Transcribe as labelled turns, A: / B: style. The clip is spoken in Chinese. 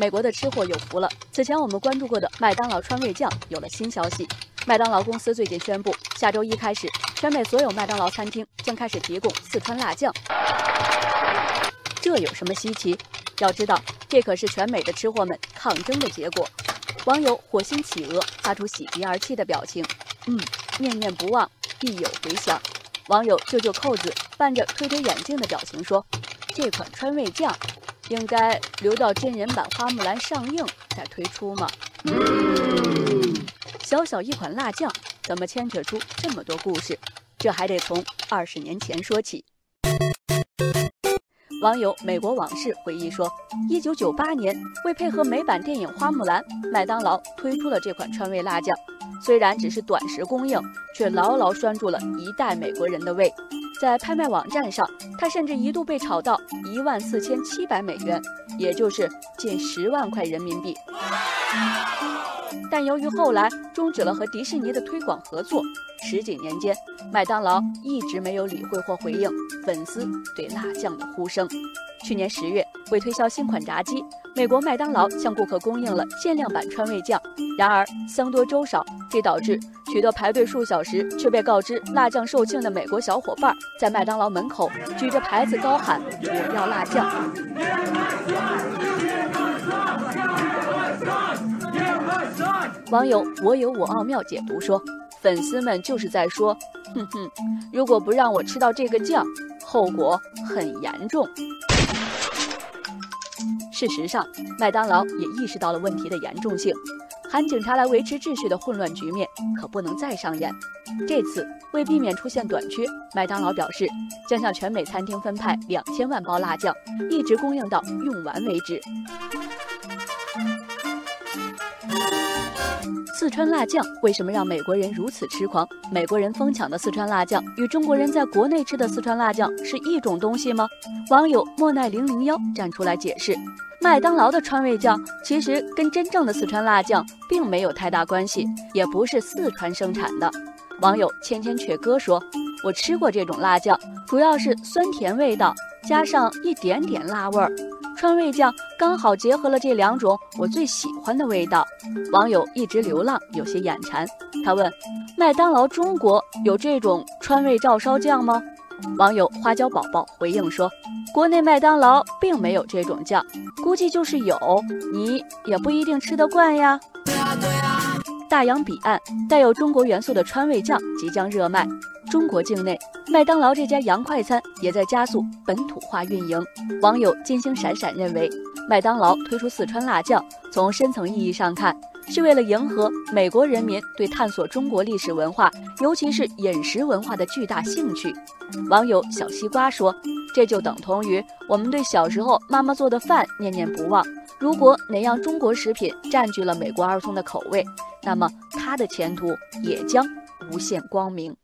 A: 美国的吃货有福了。此前我们关注过的麦当劳川味酱有了新消息，麦当劳公司最近宣布，下周一开始，全美所有麦当劳餐厅将开始提供四川辣酱。这有什么稀奇？要知道，这可是全美的吃货们抗争的结果。网友火星企鹅发出喜极而泣的表情，嗯，念念不忘，必有回响。网友舅舅扣子伴着推推眼镜的表情说：“这款川味酱，应该留到真人版花木兰上映再推出吗？”小小一款辣酱，怎么牵扯出这么多故事？这还得从二十年前说起。网友美国往事回忆说，一九九八年，为配合美版电影《花木兰》，麦当劳推出了这款川味辣酱。虽然只是短时供应，却牢牢拴住了一代美国人的胃。在拍卖网站上，它甚至一度被炒到一万四千七百美元，也就是近十万块人民币。但由于后来终止了和迪士尼的推广合作，十几年间，麦当劳一直没有理会或回应粉丝对辣酱的呼声。去年十月，为推销新款炸鸡，美国麦当劳向顾客供应了限量版川味酱。然而僧多粥少，这导致许多排队数小时，却被告知辣酱售罄的美国小伙伴，在麦当劳门口举着牌子高喊：“我要辣酱。”网友我有我奥妙解读说，粉丝们就是在说，哼哼，如果不让我吃到这个酱，后果很严重。事实上，麦当劳也意识到了问题的严重性，喊警察来维持秩序的混乱局面可不能再上演。这次为避免出现短缺，麦当劳表示将向全美餐厅分派两千万包辣酱，一直供应到用完为止。四川辣酱为什么让美国人如此痴狂？美国人疯抢的四川辣酱与中国人在国内吃的四川辣酱是一种东西吗？网友莫奈零零幺站出来解释，麦当劳的川味酱其实跟真正的四川辣酱并没有太大关系，也不是四川生产的。网友千千阙歌说：“我吃过这种辣酱，主要是酸甜味道，加上一点点辣味儿。”川味酱刚好结合了这两种我最喜欢的味道。网友一直流浪有些眼馋，他问：麦当劳中国有这种川味照烧酱吗？网友花椒宝宝回应说：国内麦当劳并没有这种酱，估计就是有，你也不一定吃得惯呀。大洋彼岸带有中国元素的川味酱即将热卖。中国境内，麦当劳这家洋快餐也在加速本土化运营。网友金星闪闪认为，麦当劳推出四川辣酱，从深层意义上看，是为了迎合美国人民对探索中国历史文化，尤其是饮食文化的巨大兴趣。网友小西瓜说：“这就等同于我们对小时候妈妈做的饭念念不忘。如果哪样中国食品占据了美国儿童的口味，那么它的前途也将无限光明。”